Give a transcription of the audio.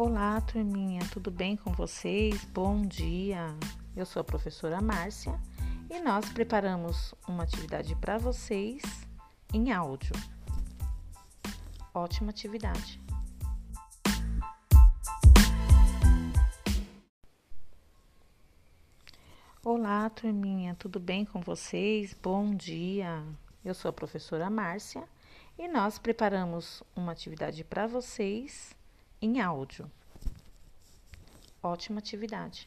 Olá, turminha, tudo bem com vocês? Bom dia! Eu sou a professora Márcia e nós preparamos uma atividade para vocês em áudio. Ótima atividade! Olá, turminha, tudo bem com vocês? Bom dia! Eu sou a professora Márcia e nós preparamos uma atividade para vocês em áudio. Ótima atividade.